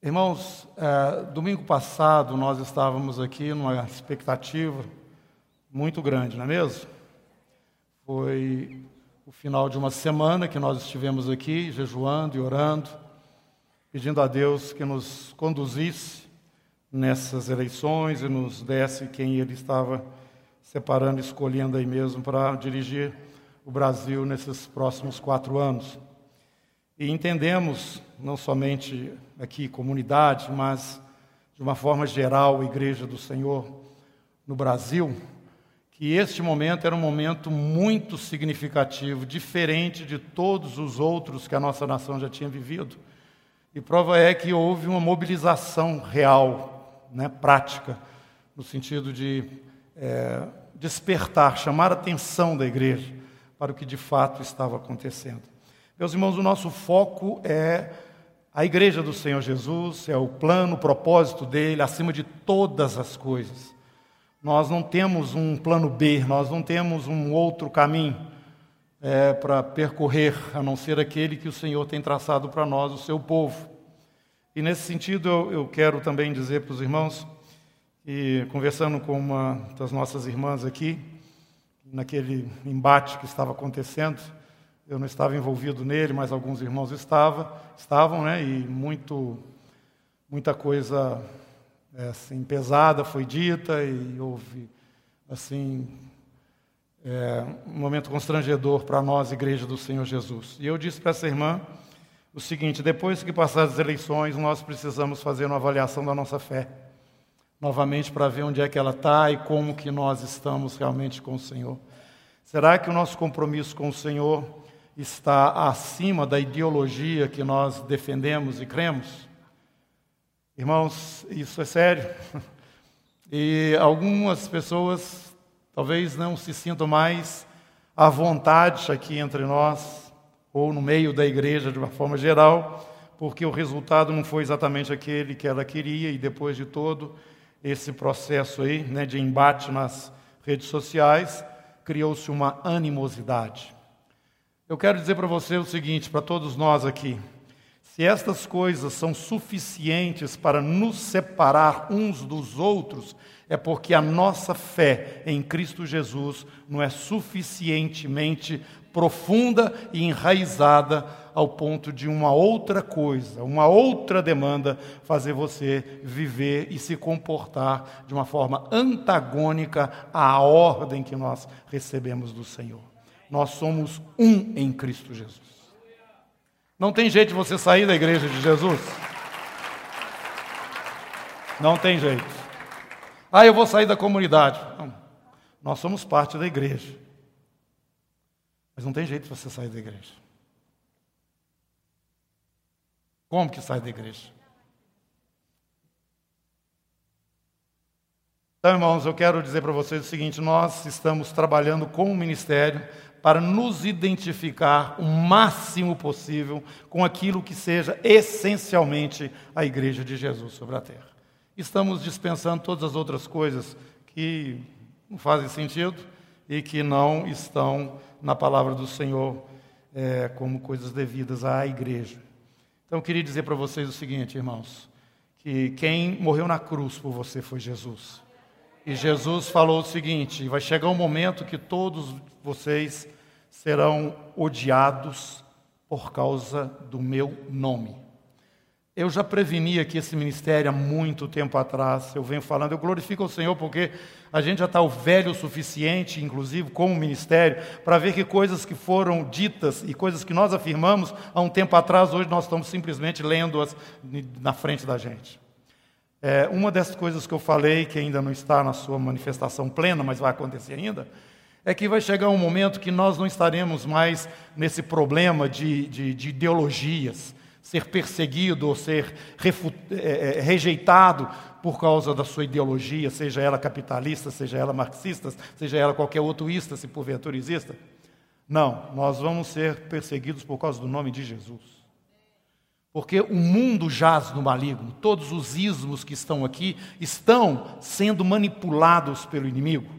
Irmãos, é, domingo passado nós estávamos aqui numa expectativa muito grande, não é mesmo? Foi o final de uma semana que nós estivemos aqui jejuando e orando, pedindo a Deus que nos conduzisse nessas eleições e nos desse quem Ele estava separando, escolhendo aí mesmo para dirigir o Brasil nesses próximos quatro anos. E entendemos, não somente aqui comunidade, mas de uma forma geral, a Igreja do Senhor no Brasil, que este momento era um momento muito significativo, diferente de todos os outros que a nossa nação já tinha vivido. E prova é que houve uma mobilização real, né, prática, no sentido de é, despertar, chamar a atenção da igreja para o que de fato estava acontecendo. Meus irmãos, o nosso foco é a igreja do Senhor Jesus, é o plano, o propósito dele, acima de todas as coisas. Nós não temos um plano B, nós não temos um outro caminho é, para percorrer, a não ser aquele que o Senhor tem traçado para nós, o seu povo. E nesse sentido, eu, eu quero também dizer para os irmãos, e conversando com uma das nossas irmãs aqui, naquele embate que estava acontecendo, eu não estava envolvido nele, mas alguns irmãos estavam, estavam, né? E muito, muita coisa é, assim pesada foi dita e houve assim é, um momento constrangedor para nós, igreja do Senhor Jesus. E eu disse para essa irmã o seguinte: depois que passar as eleições, nós precisamos fazer uma avaliação da nossa fé, novamente para ver onde é que ela está e como que nós estamos realmente com o Senhor. Será que o nosso compromisso com o Senhor está acima da ideologia que nós defendemos e cremos? Irmãos, isso é sério. E algumas pessoas talvez não se sintam mais à vontade aqui entre nós, ou no meio da igreja de uma forma geral, porque o resultado não foi exatamente aquele que ela queria, e depois de todo esse processo aí, né, de embate nas redes sociais, criou-se uma animosidade. Eu quero dizer para você o seguinte, para todos nós aqui: se estas coisas são suficientes para nos separar uns dos outros, é porque a nossa fé em Cristo Jesus não é suficientemente profunda e enraizada ao ponto de uma outra coisa, uma outra demanda fazer você viver e se comportar de uma forma antagônica à ordem que nós recebemos do Senhor. Nós somos um em Cristo Jesus. Não tem jeito de você sair da igreja de Jesus. Não tem jeito. Ah, eu vou sair da comunidade. Não. Nós somos parte da igreja. Mas não tem jeito de você sair da igreja. Como que sai da igreja? Então, irmãos, eu quero dizer para vocês o seguinte: nós estamos trabalhando com o ministério para nos identificar o máximo possível com aquilo que seja essencialmente a igreja de Jesus sobre a terra. Estamos dispensando todas as outras coisas que não fazem sentido e que não estão na palavra do Senhor é, como coisas devidas à igreja. Então, eu queria dizer para vocês o seguinte, irmãos, que quem morreu na cruz por você foi Jesus. E Jesus falou o seguinte: vai chegar um momento que todos vocês serão odiados por causa do meu nome. Eu já preveni aqui esse ministério há muito tempo atrás. Eu venho falando, eu glorifico o Senhor porque a gente já está velho o suficiente, inclusive como ministério, para ver que coisas que foram ditas e coisas que nós afirmamos há um tempo atrás, hoje nós estamos simplesmente lendo-as na frente da gente. É, uma dessas coisas que eu falei, que ainda não está na sua manifestação plena, mas vai acontecer ainda, é que vai chegar um momento que nós não estaremos mais nesse problema de, de, de ideologias, ser perseguido ou ser é, é, rejeitado por causa da sua ideologia, seja ela capitalista, seja ela marxista, seja ela qualquer outro ista, se porventura exista. Não, nós vamos ser perseguidos por causa do nome de Jesus. Porque o mundo jaz no maligno, todos os ismos que estão aqui estão sendo manipulados pelo inimigo.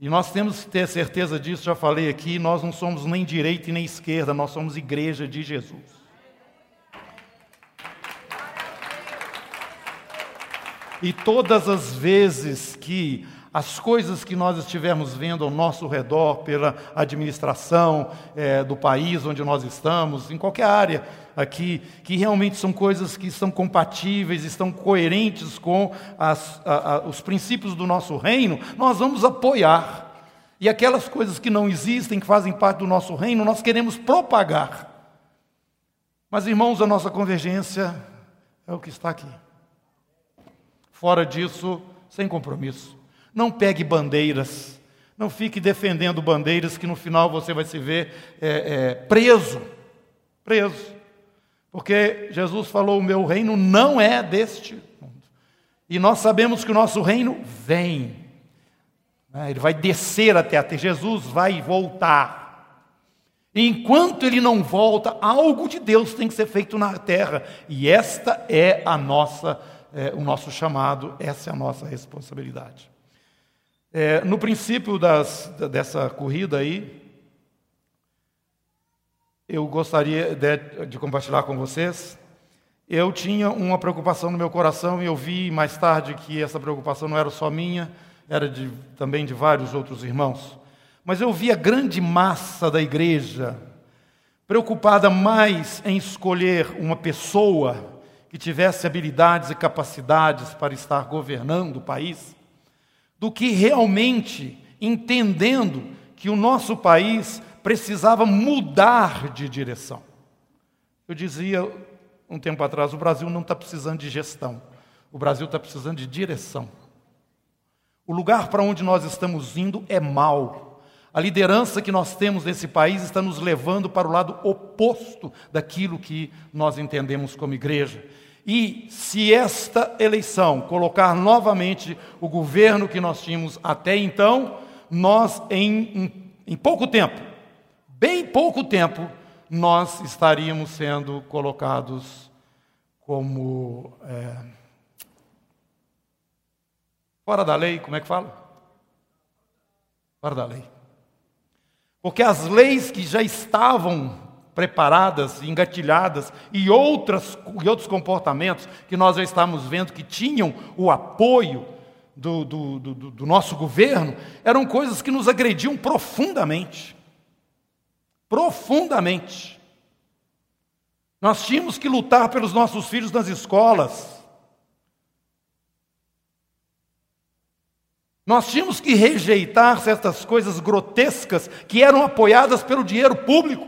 E nós temos que ter certeza disso, já falei aqui, nós não somos nem direita e nem esquerda, nós somos igreja de Jesus. E todas as vezes que as coisas que nós estivermos vendo ao nosso redor, pela administração é, do país onde nós estamos, em qualquer área aqui, que realmente são coisas que são compatíveis, estão coerentes com as, a, a, os princípios do nosso reino, nós vamos apoiar. E aquelas coisas que não existem, que fazem parte do nosso reino, nós queremos propagar. Mas, irmãos, a nossa convergência é o que está aqui. Fora disso, sem compromisso. Não pegue bandeiras. Não fique defendendo bandeiras que no final você vai se ver é, é, preso. Preso. Porque Jesus falou: o meu reino não é deste mundo. E nós sabemos que o nosso reino vem. Né? Ele vai descer até a terra. Jesus vai voltar. Enquanto ele não volta, algo de Deus tem que ser feito na terra. E esta é a nossa, é, o nosso chamado, essa é a nossa responsabilidade. É, no princípio das, dessa corrida aí, eu gostaria de, de compartilhar com vocês. Eu tinha uma preocupação no meu coração e eu vi mais tarde que essa preocupação não era só minha, era de, também de vários outros irmãos. Mas eu vi a grande massa da igreja preocupada mais em escolher uma pessoa que tivesse habilidades e capacidades para estar governando o país, do que realmente entendendo que o nosso país precisava mudar de direção. Eu dizia um tempo atrás: o Brasil não está precisando de gestão, o Brasil está precisando de direção. O lugar para onde nós estamos indo é mal. A liderança que nós temos nesse país está nos levando para o lado oposto daquilo que nós entendemos como igreja. E se esta eleição colocar novamente o governo que nós tínhamos até então, nós, em, em, pouco tempo, bem pouco tempo, nós estaríamos sendo colocados como. É, Fora da lei, como é que fala? Fora da lei. Porque as leis que já estavam preparadas, engatilhadas, e, outras, e outros comportamentos que nós já estamos vendo que tinham o apoio do, do, do, do nosso governo, eram coisas que nos agrediam profundamente. Profundamente. Nós tínhamos que lutar pelos nossos filhos nas escolas. Nós tínhamos que rejeitar certas coisas grotescas que eram apoiadas pelo dinheiro público.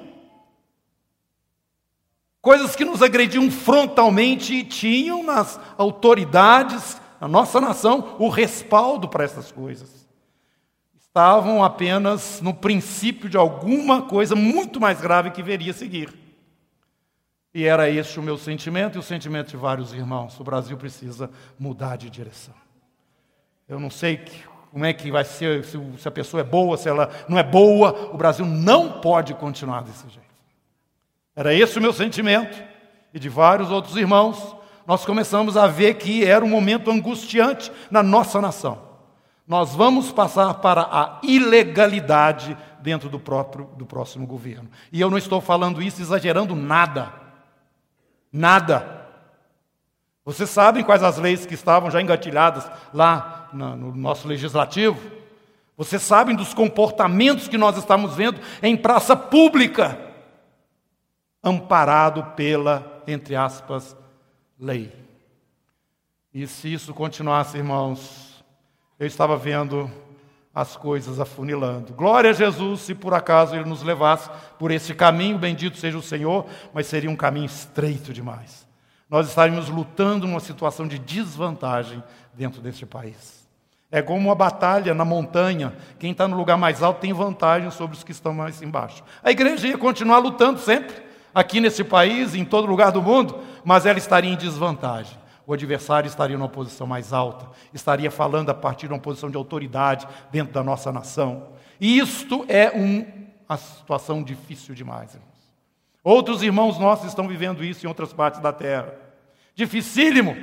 Coisas que nos agrediam frontalmente e tinham nas autoridades, na nossa nação, o respaldo para essas coisas. Estavam apenas no princípio de alguma coisa muito mais grave que veria seguir. E era este o meu sentimento e o sentimento de vários irmãos. O Brasil precisa mudar de direção. Eu não sei como é que vai ser, se, a pessoa é boa, se ela não é boa. O Brasil não pode continuar desse jeito. Era esse o meu sentimento e de vários outros irmãos. Nós começamos a ver que era um momento angustiante na nossa nação. Nós vamos passar para a ilegalidade dentro do próprio do próximo governo. E eu não estou falando isso exagerando nada. Nada. Vocês sabem quais as leis que estavam já engatilhadas lá no nosso legislativo? Vocês sabem dos comportamentos que nós estamos vendo em praça pública, amparado pela, entre aspas, lei. E se isso continuasse, irmãos, eu estava vendo as coisas afunilando. Glória a Jesus se por acaso ele nos levasse por esse caminho, bendito seja o Senhor, mas seria um caminho estreito demais nós estaríamos lutando numa situação de desvantagem dentro deste país. É como uma batalha na montanha. Quem está no lugar mais alto tem vantagem sobre os que estão mais embaixo. A igreja ia continuar lutando sempre, aqui nesse país, em todo lugar do mundo, mas ela estaria em desvantagem. O adversário estaria numa posição mais alta, estaria falando a partir de uma posição de autoridade dentro da nossa nação. E isto é um, uma situação difícil demais, irmãos. Outros irmãos nossos estão vivendo isso em outras partes da terra. Dificílimo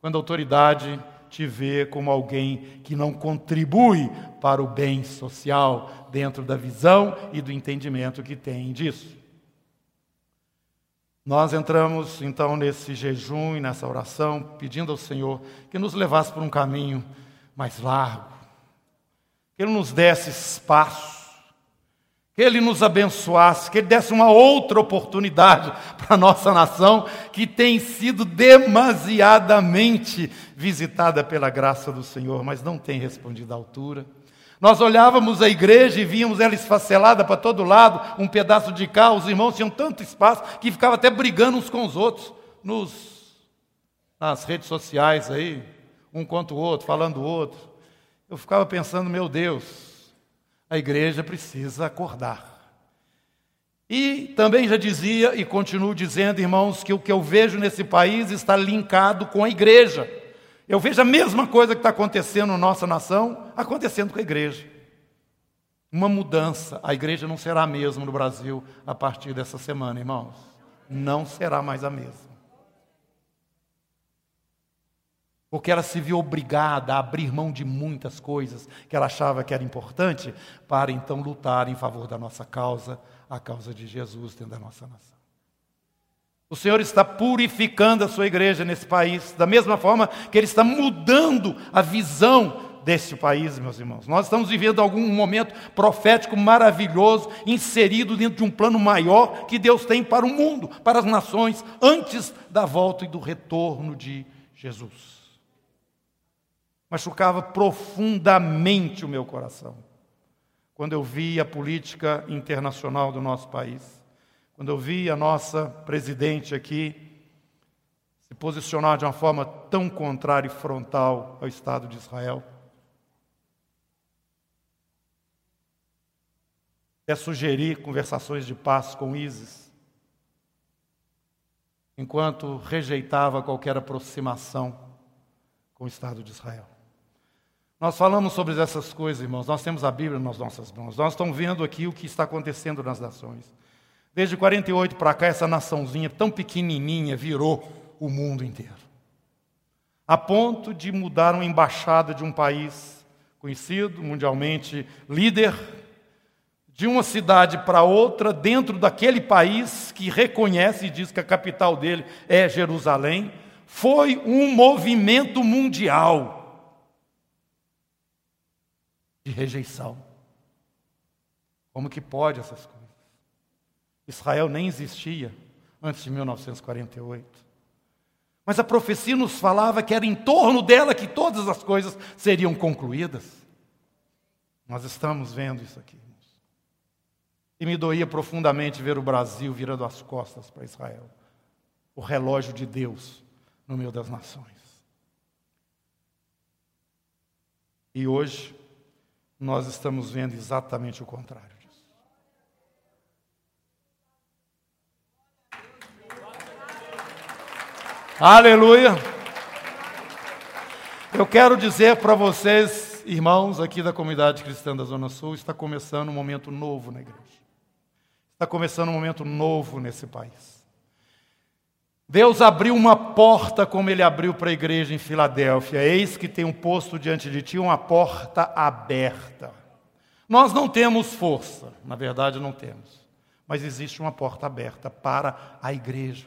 quando a autoridade te vê como alguém que não contribui para o bem social dentro da visão e do entendimento que tem disso. Nós entramos então nesse jejum e nessa oração, pedindo ao Senhor que nos levasse por um caminho mais largo, que Ele nos desse espaço, que Ele nos abençoasse, que Ele desse uma outra oportunidade para a nossa nação, que tem sido demasiadamente visitada pela graça do Senhor, mas não tem respondido à altura. Nós olhávamos a igreja e víamos ela esfacelada para todo lado, um pedaço de cá, os irmãos tinham tanto espaço que ficava até brigando uns com os outros nos, nas redes sociais aí, um contra o outro, falando o outro. Eu ficava pensando, meu Deus, a igreja precisa acordar. E também já dizia e continuo dizendo, irmãos, que o que eu vejo nesse país está linkado com a igreja. Eu vejo a mesma coisa que está acontecendo na nossa nação, acontecendo com a igreja. Uma mudança. A igreja não será a mesma no Brasil a partir dessa semana, irmãos. Não será mais a mesma. Porque ela se viu obrigada a abrir mão de muitas coisas que ela achava que era importante, para então lutar em favor da nossa causa, a causa de Jesus dentro da nossa nação. O Senhor está purificando a sua igreja nesse país, da mesma forma que Ele está mudando a visão desse país, meus irmãos. Nós estamos vivendo algum momento profético maravilhoso, inserido dentro de um plano maior que Deus tem para o mundo, para as nações, antes da volta e do retorno de Jesus. Machucava profundamente o meu coração quando eu vi a política internacional do nosso país quando eu vi a nossa presidente aqui se posicionar de uma forma tão contrária e frontal ao Estado de Israel. É sugerir conversações de paz com ISIS, enquanto rejeitava qualquer aproximação com o Estado de Israel. Nós falamos sobre essas coisas, irmãos. Nós temos a Bíblia nas nossas mãos. Nós estamos vendo aqui o que está acontecendo nas nações. Desde 48 para cá, essa naçãozinha tão pequenininha virou o mundo inteiro. A ponto de mudar uma embaixada de um país conhecido, mundialmente líder, de uma cidade para outra, dentro daquele país que reconhece e diz que a capital dele é Jerusalém, foi um movimento mundial de rejeição. Como que pode essas coisas? Israel nem existia antes de 1948. Mas a profecia nos falava que era em torno dela que todas as coisas seriam concluídas. Nós estamos vendo isso aqui. E me doía profundamente ver o Brasil virando as costas para Israel o relógio de Deus no meio das nações. E hoje, nós estamos vendo exatamente o contrário. Aleluia. Eu quero dizer para vocês, irmãos aqui da comunidade cristã da Zona Sul, está começando um momento novo na igreja. Está começando um momento novo nesse país. Deus abriu uma porta como ele abriu para a igreja em Filadélfia. Eis que tem um posto diante de ti, uma porta aberta. Nós não temos força, na verdade não temos, mas existe uma porta aberta para a igreja.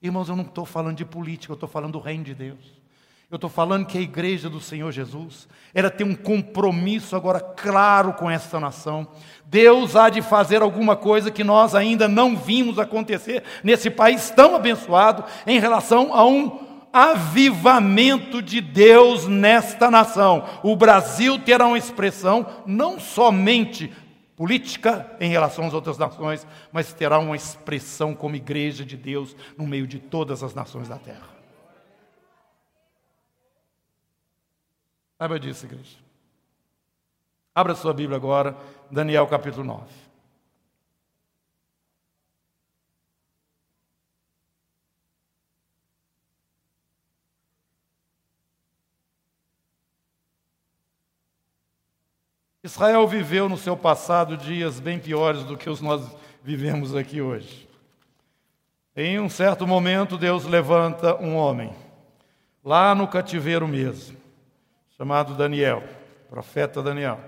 Irmãos, eu não estou falando de política, eu estou falando do reino de Deus. Eu estou falando que a igreja do Senhor Jesus, ela tem um compromisso agora claro com essa nação. Deus há de fazer alguma coisa que nós ainda não vimos acontecer nesse país tão abençoado em relação a um avivamento de Deus nesta nação. O Brasil terá uma expressão não somente política em relação às outras nações, mas terá uma expressão como igreja de Deus no meio de todas as nações da terra. Saiba disso, igreja. Abra sua Bíblia agora, Daniel capítulo 9. Israel viveu no seu passado dias bem piores do que os nós vivemos aqui hoje. Em um certo momento, Deus levanta um homem, lá no cativeiro mesmo, chamado Daniel, profeta Daniel.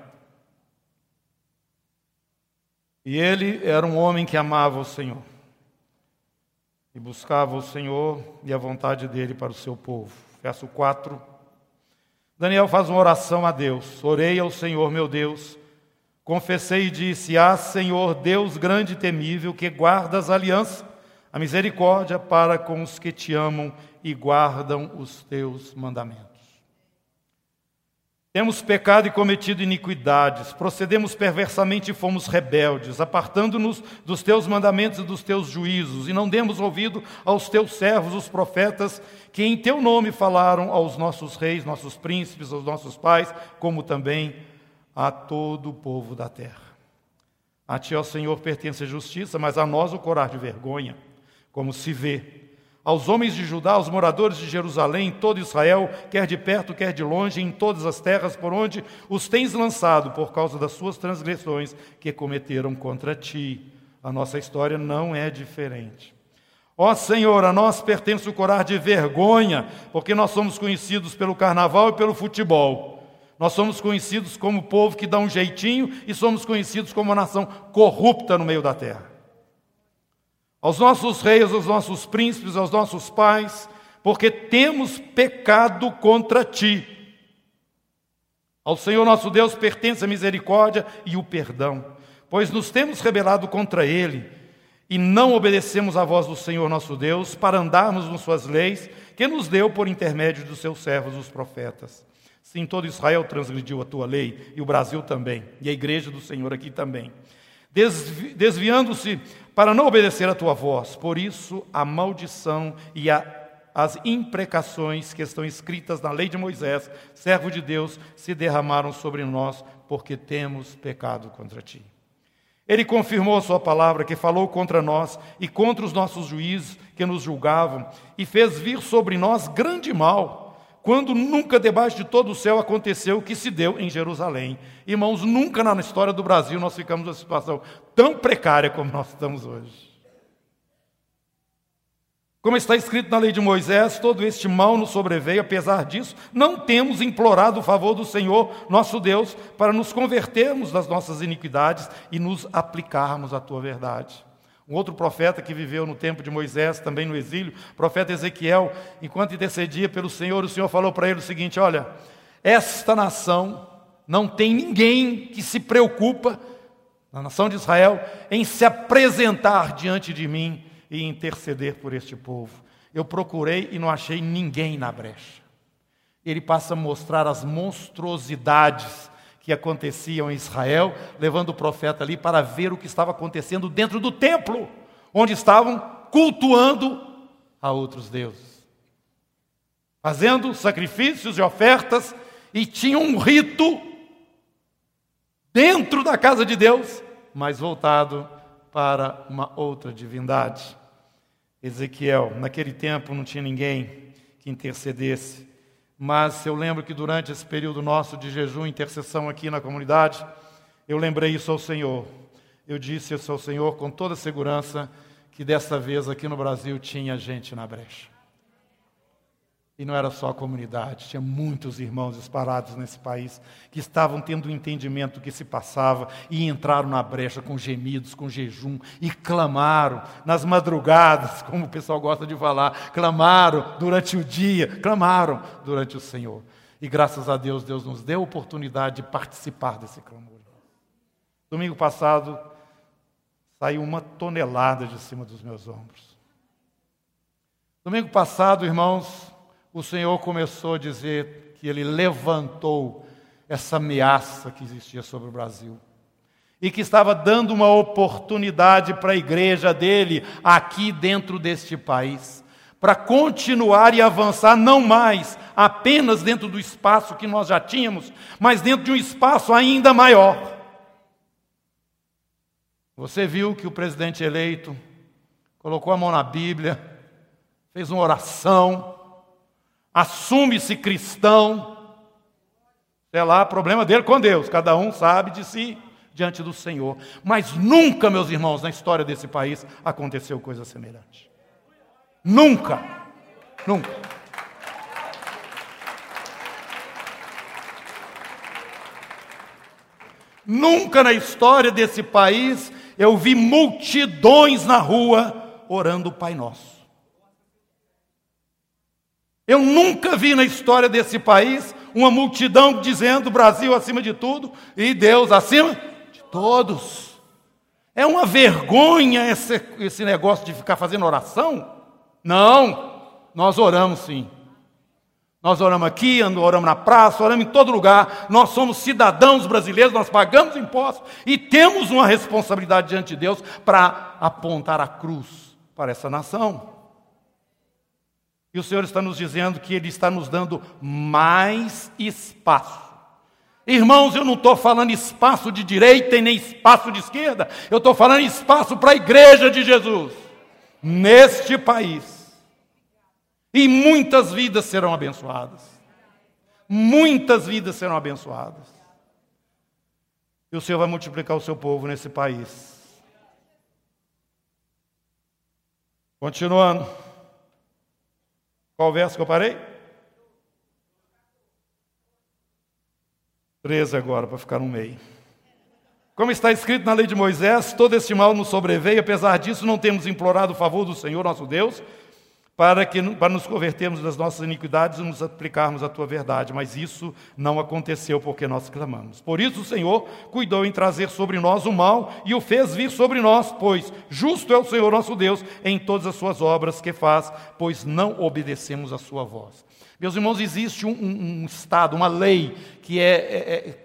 E ele era um homem que amava o Senhor. e buscava o Senhor e a vontade dele para o seu povo. Verso 4. Daniel faz uma oração a Deus. Orei ao Senhor, meu Deus. Confessei e disse: Ah, Senhor, Deus grande e temível, que guardas a aliança, a misericórdia para com os que te amam e guardam os teus mandamentos. Temos pecado e cometido iniquidades, procedemos perversamente e fomos rebeldes, apartando-nos dos teus mandamentos e dos teus juízos, e não demos ouvido aos teus servos, os profetas, que em teu nome falaram aos nossos reis, nossos príncipes, aos nossos pais, como também a todo o povo da terra. A ti, ó Senhor, pertence a justiça, mas a nós o corar de vergonha, como se vê aos homens de Judá, aos moradores de Jerusalém, em todo Israel, quer de perto, quer de longe, em todas as terras por onde os tens lançado por causa das suas transgressões que cometeram contra ti. A nossa história não é diferente. Ó Senhor, a nós pertence o corar de vergonha, porque nós somos conhecidos pelo carnaval e pelo futebol. Nós somos conhecidos como povo que dá um jeitinho e somos conhecidos como uma nação corrupta no meio da terra aos nossos reis, aos nossos príncipes, aos nossos pais, porque temos pecado contra ti. Ao Senhor nosso Deus pertence a misericórdia e o perdão, pois nos temos rebelado contra Ele e não obedecemos à voz do Senhor nosso Deus para andarmos nas suas leis, que nos deu por intermédio dos seus servos, os profetas. Sim, todo Israel transgrediu a tua lei, e o Brasil também, e a igreja do Senhor aqui também. Desvi Desviando-se para não obedecer a tua voz. Por isso, a maldição e a, as imprecações que estão escritas na lei de Moisés, servo de Deus, se derramaram sobre nós, porque temos pecado contra ti. Ele confirmou a sua palavra, que falou contra nós e contra os nossos juízes que nos julgavam, e fez vir sobre nós grande mal quando nunca debaixo de todo o céu aconteceu o que se deu em Jerusalém. Irmãos, nunca na história do Brasil nós ficamos numa situação tão precária como nós estamos hoje. Como está escrito na lei de Moisés, todo este mal nos sobreveio, apesar disso, não temos implorado o favor do Senhor, nosso Deus, para nos convertermos das nossas iniquidades e nos aplicarmos à tua verdade. Um outro profeta que viveu no tempo de Moisés, também no exílio, profeta Ezequiel, enquanto intercedia pelo Senhor, o Senhor falou para ele o seguinte: Olha, esta nação não tem ninguém que se preocupa, na nação de Israel, em se apresentar diante de mim e interceder por este povo. Eu procurei e não achei ninguém na brecha. Ele passa a mostrar as monstruosidades que aconteciam em Israel, levando o profeta ali para ver o que estava acontecendo dentro do templo, onde estavam cultuando a outros deuses, fazendo sacrifícios e ofertas, e tinham um rito dentro da casa de Deus, mas voltado para uma outra divindade. Ezequiel, naquele tempo não tinha ninguém que intercedesse mas eu lembro que durante esse período nosso de jejum e intercessão aqui na comunidade, eu lembrei isso ao Senhor. Eu disse isso ao Senhor com toda segurança que dessa vez aqui no Brasil tinha gente na brecha. E não era só a comunidade, tinha muitos irmãos espalhados nesse país que estavam tendo um entendimento do que se passava e entraram na brecha com gemidos, com jejum e clamaram nas madrugadas, como o pessoal gosta de falar, clamaram durante o dia, clamaram durante o Senhor. E graças a Deus, Deus nos deu a oportunidade de participar desse clamor. Domingo passado, saiu uma tonelada de cima dos meus ombros. Domingo passado, irmãos, o Senhor começou a dizer que ele levantou essa ameaça que existia sobre o Brasil e que estava dando uma oportunidade para a igreja dele aqui dentro deste país, para continuar e avançar não mais apenas dentro do espaço que nós já tínhamos, mas dentro de um espaço ainda maior. Você viu que o presidente eleito colocou a mão na Bíblia, fez uma oração, assume-se cristão, sei lá, problema dele com Deus, cada um sabe de si diante do Senhor. Mas nunca, meus irmãos, na história desse país aconteceu coisa semelhante. Nunca, nunca. Nunca na história desse país eu vi multidões na rua orando o Pai Nosso. Eu nunca vi na história desse país uma multidão dizendo Brasil acima de tudo e Deus acima de todos. É uma vergonha esse, esse negócio de ficar fazendo oração? Não, nós oramos sim. Nós oramos aqui, oramos na praça, oramos em todo lugar. Nós somos cidadãos brasileiros, nós pagamos impostos e temos uma responsabilidade diante de Deus para apontar a cruz para essa nação. E o Senhor está nos dizendo que Ele está nos dando mais espaço. Irmãos, eu não estou falando espaço de direita e nem espaço de esquerda, eu estou falando espaço para a igreja de Jesus, neste país. E muitas vidas serão abençoadas. Muitas vidas serão abençoadas. E o Senhor vai multiplicar o seu povo nesse país. Continuando. Qual verso que eu parei? 13 agora, para ficar no meio. Como está escrito na lei de Moisés, todo este mal nos sobreveio, apesar disso, não temos implorado o favor do Senhor nosso Deus, para, que, para nos convertermos das nossas iniquidades e nos aplicarmos à tua verdade. Mas isso não aconteceu porque nós clamamos. Por isso o Senhor cuidou em trazer sobre nós o mal e o fez vir sobre nós, pois justo é o Senhor nosso Deus em todas as suas obras que faz, pois não obedecemos a sua voz. Meus irmãos, existe um, um, um Estado, uma lei, que é, é, é,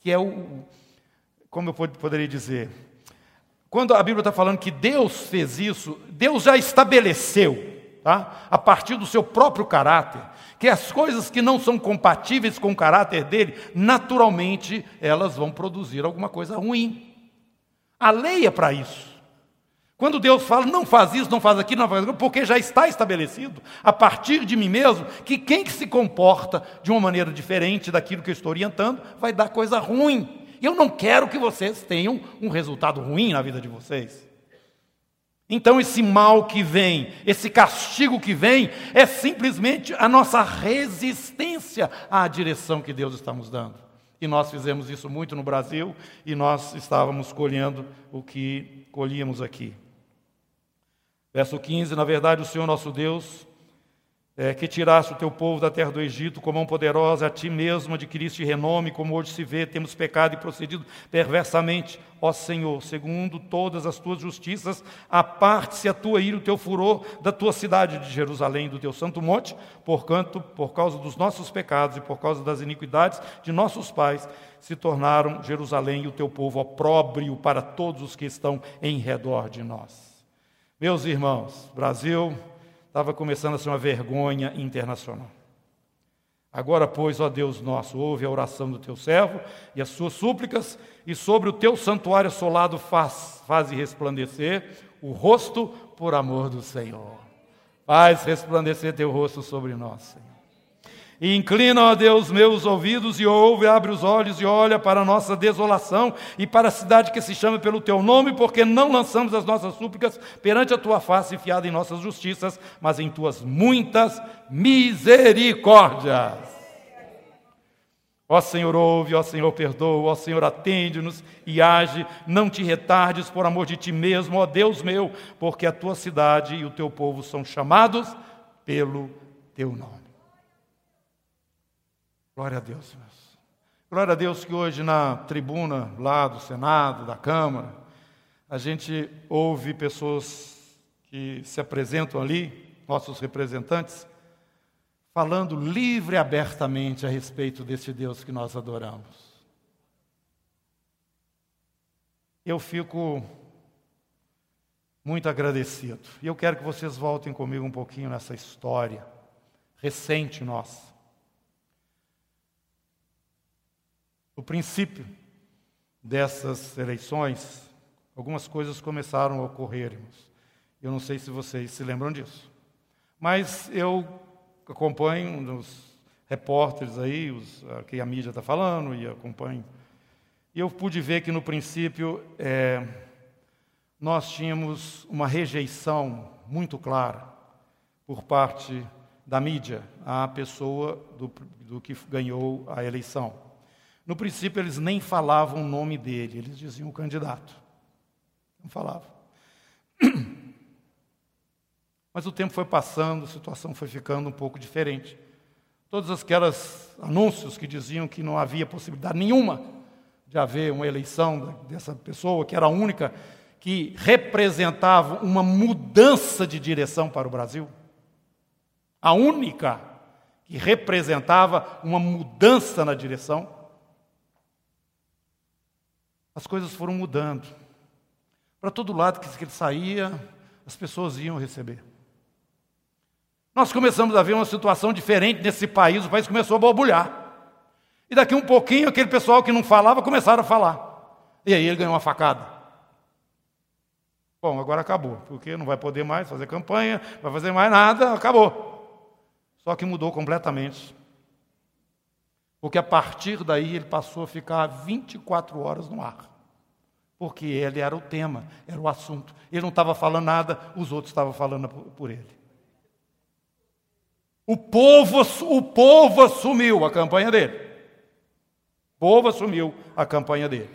que é o. Como eu poderia dizer? Quando a Bíblia está falando que Deus fez isso, Deus já estabeleceu tá? a partir do seu próprio caráter, que as coisas que não são compatíveis com o caráter dele, naturalmente elas vão produzir alguma coisa ruim. A lei é para isso. Quando Deus fala, não faz isso, não faz aquilo, não faz aquilo, porque já está estabelecido, a partir de mim mesmo, que quem que se comporta de uma maneira diferente daquilo que eu estou orientando, vai dar coisa ruim. Eu não quero que vocês tenham um resultado ruim na vida de vocês. Então, esse mal que vem, esse castigo que vem, é simplesmente a nossa resistência à direção que Deus está nos dando. E nós fizemos isso muito no Brasil e nós estávamos colhendo o que colhíamos aqui. Verso 15: Na verdade, o Senhor nosso Deus é, que tiraste o teu povo da terra do Egito, com mão poderosa, a ti mesmo adquiriste renome, como hoje se vê, temos pecado e procedido perversamente. Ó Senhor, segundo todas as tuas justiças, aparte-se a tua ira, o teu furor da tua cidade de Jerusalém, do teu santo monte, porquanto, por causa dos nossos pecados e por causa das iniquidades de nossos pais, se tornaram Jerusalém e o teu povo opróbrio para todos os que estão em redor de nós. Meus irmãos, Brasil, estava começando a ser uma vergonha internacional. Agora, pois, ó Deus nosso, ouve a oração do teu servo e as suas súplicas, e sobre o teu santuário assolado faz, faze resplandecer o rosto por amor do Senhor. Faz resplandecer teu rosto sobre nós, Senhor. E inclina, ó Deus, meus ouvidos e ouve, abre os olhos e olha para a nossa desolação e para a cidade que se chama pelo teu nome, porque não lançamos as nossas súplicas perante a tua face enfiada em nossas justiças, mas em tuas muitas misericórdias. Ó Senhor, ouve, ó Senhor, perdoa, ó Senhor, atende-nos e age, não te retardes por amor de ti mesmo, ó Deus meu, porque a tua cidade e o teu povo são chamados pelo teu nome. Glória a Deus, meus. Glória a Deus que hoje na tribuna lá do Senado, da Câmara, a gente ouve pessoas que se apresentam ali, nossos representantes, falando livre e abertamente a respeito desse Deus que nós adoramos. Eu fico muito agradecido. E eu quero que vocês voltem comigo um pouquinho nessa história recente nossa. O princípio dessas eleições, algumas coisas começaram a ocorrer. Eu não sei se vocês se lembram disso. Mas eu acompanho os repórteres aí, os, que a mídia está falando, e acompanho. E eu pude ver que no princípio é, nós tínhamos uma rejeição muito clara por parte da mídia à pessoa do, do que ganhou a eleição. No princípio, eles nem falavam o nome dele, eles diziam o candidato. Não falavam. Mas o tempo foi passando, a situação foi ficando um pouco diferente. Todos aqueles anúncios que diziam que não havia possibilidade nenhuma de haver uma eleição dessa pessoa, que era a única que representava uma mudança de direção para o Brasil, a única que representava uma mudança na direção, as coisas foram mudando. Para todo lado que ele saía, as pessoas iam receber. Nós começamos a ver uma situação diferente nesse país, o país começou a borbulhar. E daqui um pouquinho, aquele pessoal que não falava começaram a falar. E aí ele ganhou uma facada. Bom, agora acabou, porque não vai poder mais fazer campanha, não vai fazer mais nada, acabou. Só que mudou completamente. Porque a partir daí ele passou a ficar 24 horas no ar. Porque ele era o tema, era o assunto. Ele não estava falando nada, os outros estavam falando por ele. O povo, o povo assumiu a campanha dele. O povo assumiu a campanha dele.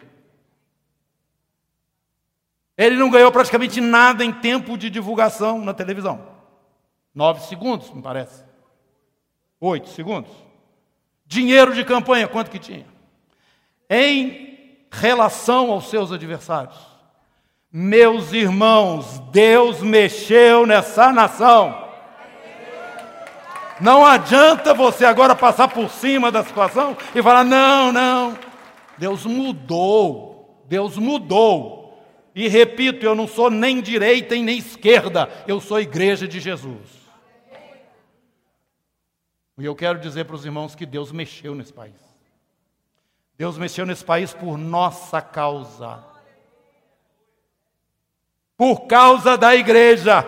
Ele não ganhou praticamente nada em tempo de divulgação na televisão. Nove segundos, me parece. Oito segundos. Dinheiro de campanha, quanto que tinha? Em relação aos seus adversários. Meus irmãos, Deus mexeu nessa nação. Não adianta você agora passar por cima da situação e falar: não, não. Deus mudou. Deus mudou. E repito, eu não sou nem direita e nem esquerda, eu sou igreja de Jesus. E eu quero dizer para os irmãos que Deus mexeu nesse país. Deus mexeu nesse país por nossa causa. Por causa da igreja.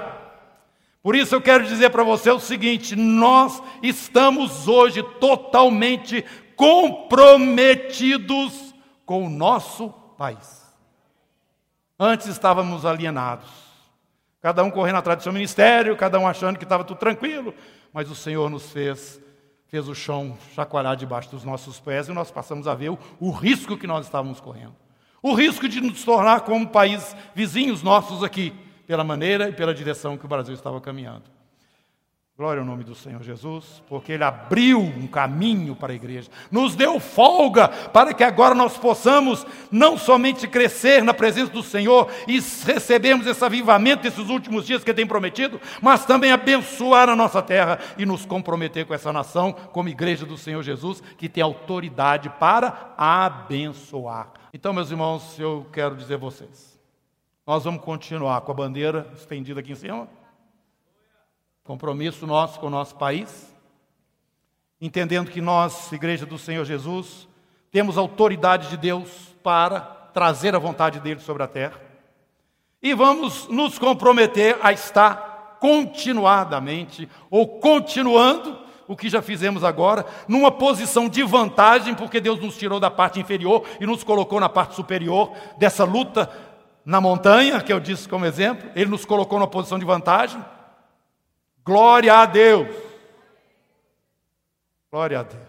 Por isso eu quero dizer para você o seguinte: nós estamos hoje totalmente comprometidos com o nosso país. Antes estávamos alienados, cada um correndo atrás do seu ministério, cada um achando que estava tudo tranquilo, mas o Senhor nos fez, fez o chão chacoalhar debaixo dos nossos pés e nós passamos a ver o, o risco que nós estávamos correndo. O risco de nos tornar como país vizinhos nossos aqui, pela maneira e pela direção que o Brasil estava caminhando. Glória ao nome do Senhor Jesus, porque Ele abriu um caminho para a igreja, nos deu folga para que agora nós possamos não somente crescer na presença do Senhor e recebermos esse avivamento desses últimos dias que Ele tem prometido, mas também abençoar a nossa terra e nos comprometer com essa nação, como igreja do Senhor Jesus, que tem autoridade para abençoar. Então, meus irmãos, eu quero dizer a vocês, nós vamos continuar com a bandeira estendida aqui em cima compromisso nosso com o nosso país, entendendo que nós, Igreja do Senhor Jesus, temos autoridade de Deus para trazer a vontade dele sobre a terra. E vamos nos comprometer a estar continuadamente ou continuando o que já fizemos agora, numa posição de vantagem, porque Deus nos tirou da parte inferior e nos colocou na parte superior dessa luta na montanha, que eu disse como exemplo, Ele nos colocou numa posição de vantagem. Glória a Deus. Glória a Deus.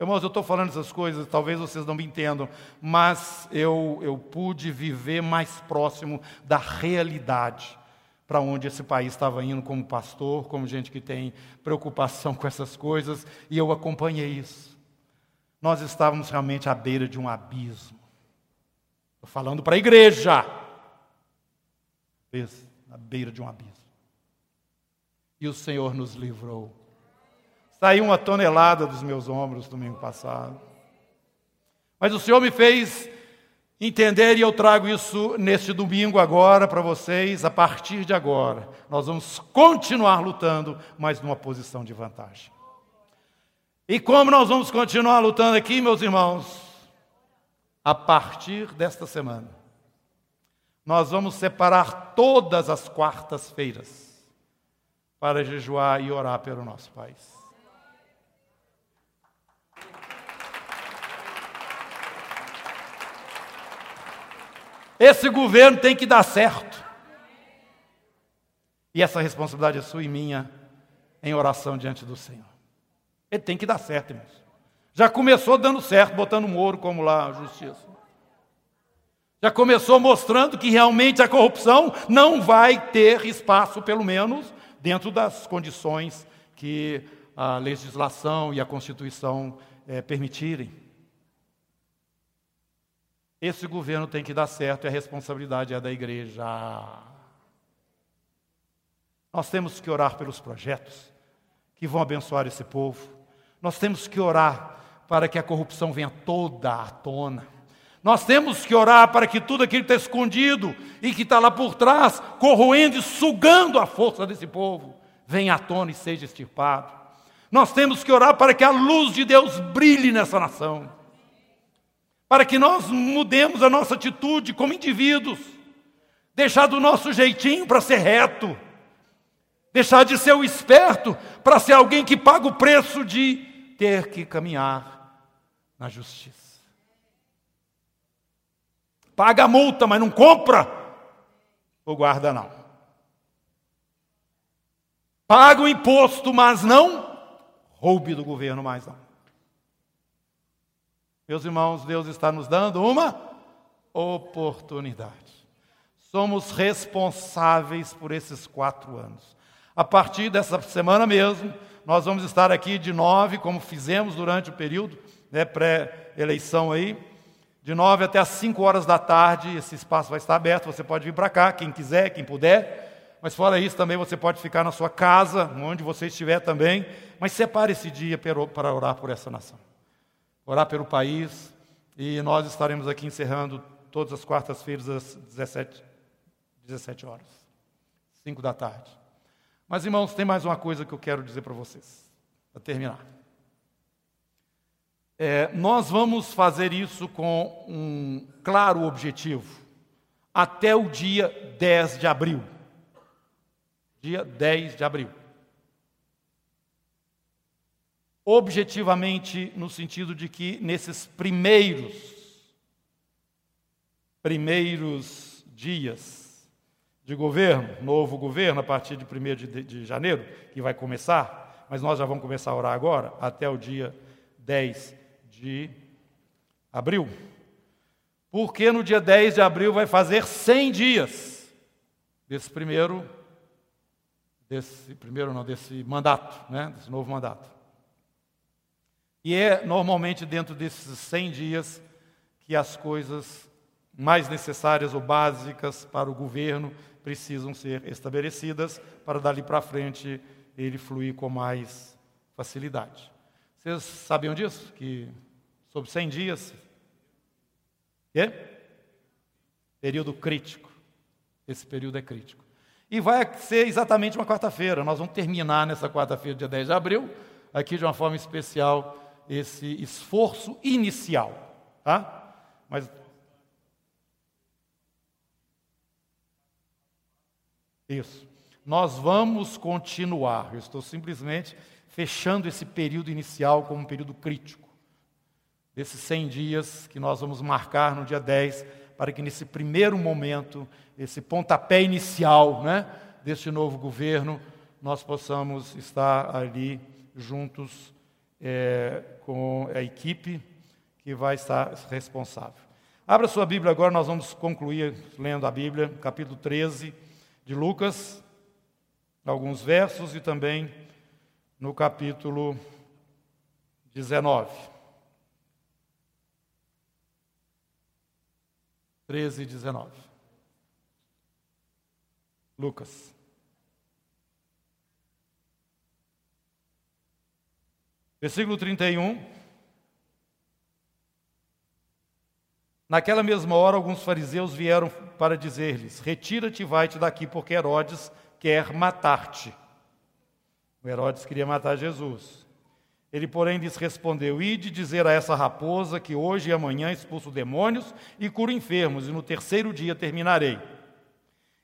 Irmãos, eu estou falando essas coisas, talvez vocês não me entendam, mas eu, eu pude viver mais próximo da realidade para onde esse país estava indo como pastor, como gente que tem preocupação com essas coisas, e eu acompanhei isso. Nós estávamos realmente à beira de um abismo. Estou falando para a igreja. Isso na beira de um abismo. E o Senhor nos livrou. Saiu uma tonelada dos meus ombros domingo passado. Mas o Senhor me fez entender e eu trago isso neste domingo agora para vocês. A partir de agora, nós vamos continuar lutando, mas numa posição de vantagem. E como nós vamos continuar lutando aqui, meus irmãos? A partir desta semana, nós vamos separar todas as quartas-feiras para jejuar e orar pelo nosso país. Esse governo tem que dar certo. E essa responsabilidade é sua e minha em oração diante do Senhor. Ele tem que dar certo, irmãos. Já começou dando certo, botando Moro como lá a justiça. Já começou mostrando que realmente a corrupção não vai ter espaço, pelo menos, dentro das condições que a legislação e a Constituição é, permitirem. Esse governo tem que dar certo e a responsabilidade é da igreja. Nós temos que orar pelos projetos que vão abençoar esse povo. Nós temos que orar para que a corrupção venha toda à tona. Nós temos que orar para que tudo aquilo que está escondido e que está lá por trás, corroendo e sugando a força desse povo, venha à tona e seja extirpado. Nós temos que orar para que a luz de Deus brilhe nessa nação, para que nós mudemos a nossa atitude como indivíduos, deixar do nosso jeitinho para ser reto, deixar de ser o esperto para ser alguém que paga o preço de ter que caminhar na justiça. Paga a multa, mas não compra o guarda não. Paga o imposto, mas não roube do governo mais não. Meus irmãos, Deus está nos dando uma oportunidade. Somos responsáveis por esses quatro anos. A partir dessa semana mesmo, nós vamos estar aqui de nove, como fizemos durante o período né, pré-eleição aí, de nove até as cinco horas da tarde. Esse espaço vai estar aberto. Você pode vir para cá, quem quiser, quem puder. Mas fora isso, também você pode ficar na sua casa, onde você estiver também. Mas separe esse dia para orar por essa nação, orar pelo país. E nós estaremos aqui encerrando todas as quartas-feiras às 17, 17 horas, 5 da tarde. Mas, irmãos, tem mais uma coisa que eu quero dizer para vocês, para terminar. É, nós vamos fazer isso com um claro objetivo, até o dia 10 de abril. Dia 10 de abril. Objetivamente, no sentido de que nesses primeiros, primeiros dias de governo, novo governo, a partir de 1 de, de janeiro, que vai começar, mas nós já vamos começar a orar agora, até o dia 10 de abril. Porque no dia 10 de abril vai fazer 100 dias desse primeiro, desse primeiro não, desse mandato, né, desse novo mandato. E é normalmente dentro desses 100 dias que as coisas mais necessárias ou básicas para o governo precisam ser estabelecidas para dali para frente ele fluir com mais facilidade. Vocês sabiam disso? Que sobre 100 dias. Quê? Período crítico. Esse período é crítico. E vai ser exatamente uma quarta-feira. Nós vamos terminar nessa quarta-feira, dia 10 de abril, aqui de uma forma especial, esse esforço inicial. Tá? Mas. Isso. Nós vamos continuar. Eu estou simplesmente fechando esse período inicial como um período crítico desses 100 dias que nós vamos marcar no dia 10, para que nesse primeiro momento, esse pontapé inicial né, deste novo governo, nós possamos estar ali juntos é, com a equipe que vai estar responsável. Abra sua Bíblia agora, nós vamos concluir lendo a Bíblia, capítulo 13 de Lucas, alguns versos e também no capítulo 19. 13 e 19. Lucas. Versículo 31. Naquela mesma hora, alguns fariseus vieram para dizer-lhes: Retira-te e vai-te daqui, porque Herodes quer matar-te. O Herodes queria matar Jesus. Ele, porém, lhes respondeu: Ide dizer a essa raposa que hoje e amanhã expulso demônios e curo enfermos, e no terceiro dia terminarei.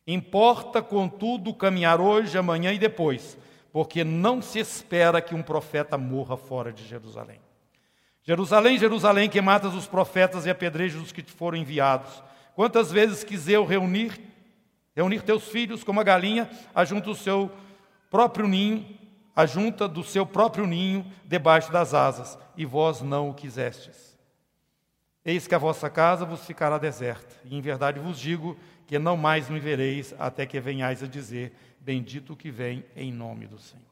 Importa, contudo, caminhar hoje, amanhã e depois, porque não se espera que um profeta morra fora de Jerusalém. Jerusalém, Jerusalém, que matas os profetas e apedrejas os que te foram enviados. Quantas vezes quis eu reunir, reunir teus filhos como a galinha ajunta o seu próprio ninho, a junta do seu próprio ninho debaixo das asas, e vós não o quisestes. Eis que a vossa casa vos ficará deserta, e em verdade vos digo que não mais me vereis até que venhais a dizer: Bendito o que vem em nome do Senhor.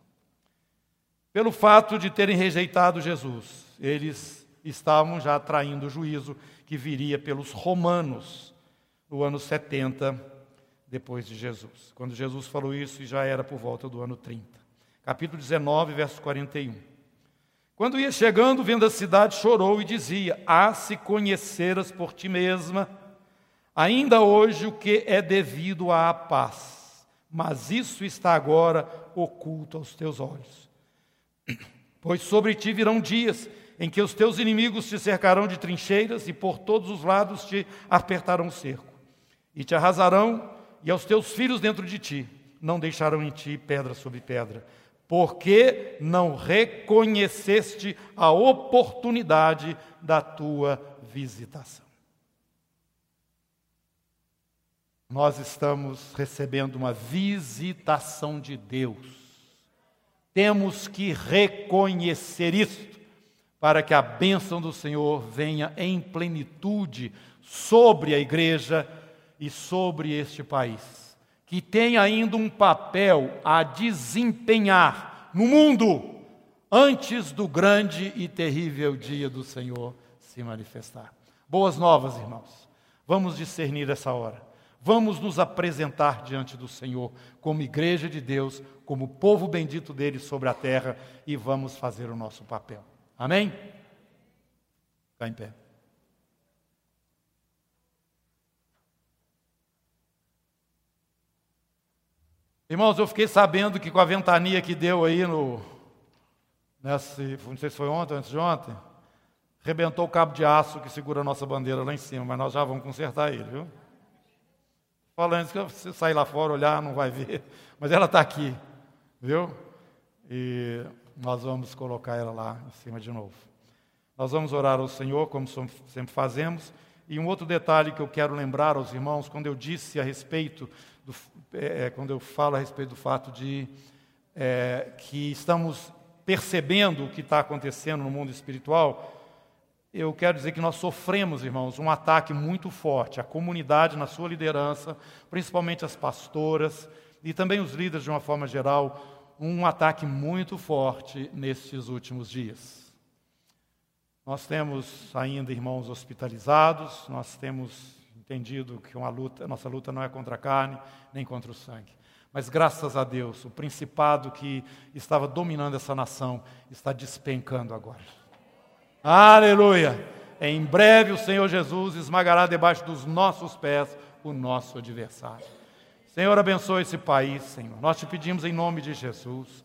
Pelo fato de terem rejeitado Jesus, eles estavam já traindo o juízo que viria pelos romanos no ano 70 depois de Jesus. Quando Jesus falou isso, já era por volta do ano 30. Capítulo 19, verso 41. Quando ia chegando, vendo a cidade, chorou e dizia: Ah, se conheceras por ti mesma, ainda hoje o que é devido à paz, mas isso está agora oculto aos teus olhos. Pois sobre ti virão dias em que os teus inimigos te cercarão de trincheiras e por todos os lados te apertarão cerco, e te arrasarão, e aos teus filhos dentro de ti, não deixarão em ti pedra sobre pedra porque não reconheceste a oportunidade da tua visitação. Nós estamos recebendo uma visitação de Deus. Temos que reconhecer isto para que a bênção do Senhor venha em plenitude sobre a igreja e sobre este país que tem ainda um papel a desempenhar no mundo antes do grande e terrível dia do Senhor se manifestar. Boas novas, irmãos. Vamos discernir essa hora. Vamos nos apresentar diante do Senhor como igreja de Deus, como povo bendito dele sobre a terra e vamos fazer o nosso papel. Amém? Ficar em pé. Irmãos, eu fiquei sabendo que com a ventania que deu aí no. Nesse, não sei se foi ontem ou antes de ontem, rebentou o cabo de aço que segura a nossa bandeira lá em cima, mas nós já vamos consertar ele, viu? Falando que você sair lá fora, olhar, não vai ver, mas ela está aqui, viu? E nós vamos colocar ela lá em cima de novo. Nós vamos orar ao Senhor, como sempre fazemos. E um outro detalhe que eu quero lembrar aos irmãos, quando eu disse a respeito do, é, é, quando eu falo a respeito do fato de é, que estamos percebendo o que está acontecendo no mundo espiritual, eu quero dizer que nós sofremos, irmãos, um ataque muito forte. A comunidade, na sua liderança, principalmente as pastoras e também os líderes de uma forma geral, um ataque muito forte nestes últimos dias. Nós temos ainda irmãos hospitalizados, nós temos entendido que uma luta, nossa luta não é contra a carne nem contra o sangue. Mas graças a Deus, o principado que estava dominando essa nação está despencando agora. Aleluia! Em breve o Senhor Jesus esmagará debaixo dos nossos pés o nosso adversário. Senhor, abençoe esse país, Senhor. Nós te pedimos em nome de Jesus.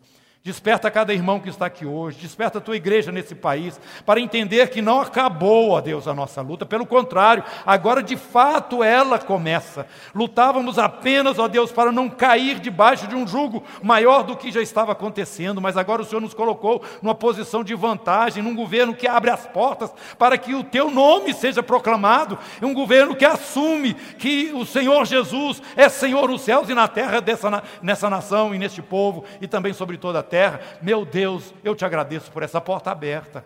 Desperta cada irmão que está aqui hoje, desperta a tua igreja nesse país, para entender que não acabou, ó Deus, a nossa luta, pelo contrário, agora de fato ela começa. Lutávamos apenas, ó Deus, para não cair debaixo de um jugo maior do que já estava acontecendo, mas agora o Senhor nos colocou numa posição de vantagem, num governo que abre as portas para que o teu nome seja proclamado, um governo que assume que o Senhor Jesus é Senhor nos céus e na terra dessa, nessa nação e neste povo e também sobre toda a terra. Meu Deus, eu te agradeço por essa porta aberta.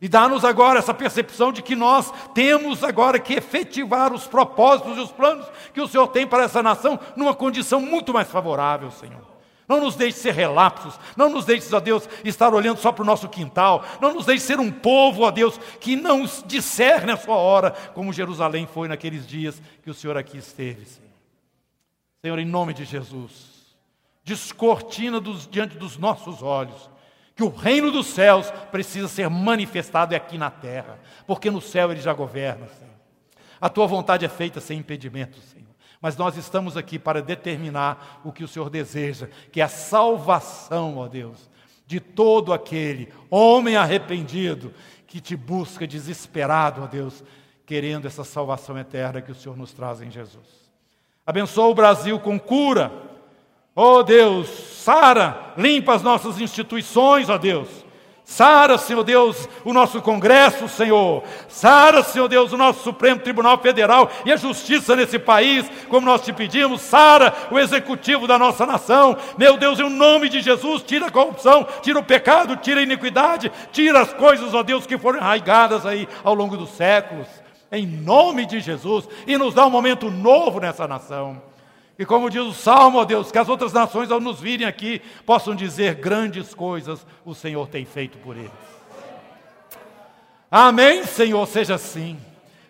E dá-nos agora essa percepção de que nós temos agora que efetivar os propósitos e os planos que o Senhor tem para essa nação numa condição muito mais favorável, Senhor. Não nos deixe ser relapsos, não nos deixe, ó Deus, estar olhando só para o nosso quintal, não nos deixe ser um povo, ó Deus, que não discerne a sua hora, como Jerusalém foi naqueles dias que o Senhor aqui esteve, Senhor. Senhor, em nome de Jesus, descortina dos, diante dos nossos olhos que o reino dos céus precisa ser manifestado aqui na terra, porque no céu ele já governa, Senhor. A tua vontade é feita sem impedimento, Senhor. Mas nós estamos aqui para determinar o que o Senhor deseja, que é a salvação, ó Deus, de todo aquele homem arrependido que te busca desesperado, ó Deus, querendo essa salvação eterna que o Senhor nos traz em Jesus. Abençoa o Brasil com cura Oh Deus, sara, limpa as nossas instituições, ó Deus. Sara, Senhor Deus, o nosso Congresso, Senhor. Sara, Senhor Deus, o nosso Supremo Tribunal Federal e a justiça nesse país, como nós te pedimos. Sara, o executivo da nossa nação. Meu Deus, em nome de Jesus, tira a corrupção, tira o pecado, tira a iniquidade, tira as coisas, ó Deus, que foram arraigadas aí ao longo dos séculos. em nome de Jesus, e nos dá um momento novo nessa nação. E como diz o Salmo, ó Deus, que as outras nações, ao nos virem aqui, possam dizer grandes coisas o Senhor tem feito por eles. Amém, Senhor, seja assim.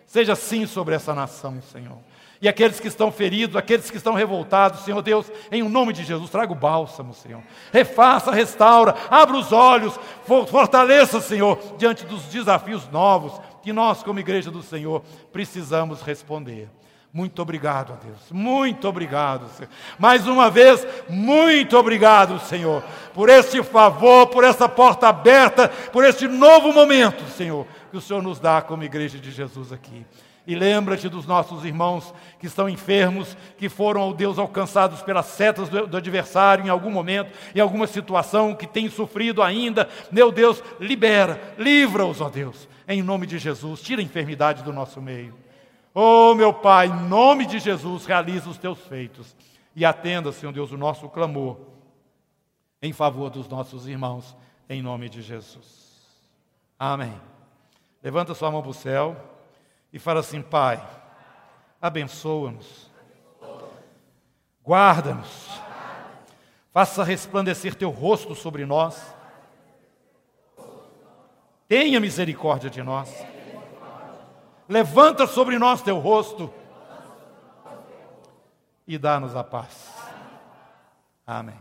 Seja assim sobre essa nação, Senhor. E aqueles que estão feridos, aqueles que estão revoltados, Senhor Deus, em o nome de Jesus, traga o bálsamo, Senhor. Refaça, restaura, abra os olhos, fortaleça, Senhor, diante dos desafios novos que nós, como igreja do Senhor, precisamos responder. Muito obrigado Deus, muito obrigado, Senhor. Mais uma vez, muito obrigado, Senhor, por este favor, por essa porta aberta, por este novo momento, Senhor, que o Senhor nos dá como igreja de Jesus aqui. E lembra-te dos nossos irmãos que estão enfermos, que foram, ó Deus, alcançados pelas setas do, do, adversário em algum momento, em alguma situação, que têm sofrido ainda. Meu Deus, libera, livra-os, ó Deus, em nome de Jesus. Tira a enfermidade do nosso meio. Oh, meu Pai, em nome de Jesus, realiza os teus feitos. E atenda, Senhor Deus, o nosso clamor em favor dos nossos irmãos, em nome de Jesus. Amém. Levanta sua mão para o céu e fala assim: Pai, abençoa-nos, guarda-nos, faça resplandecer teu rosto sobre nós, tenha misericórdia de nós, levanta sobre nós teu rosto e dá-nos a paz. Amém.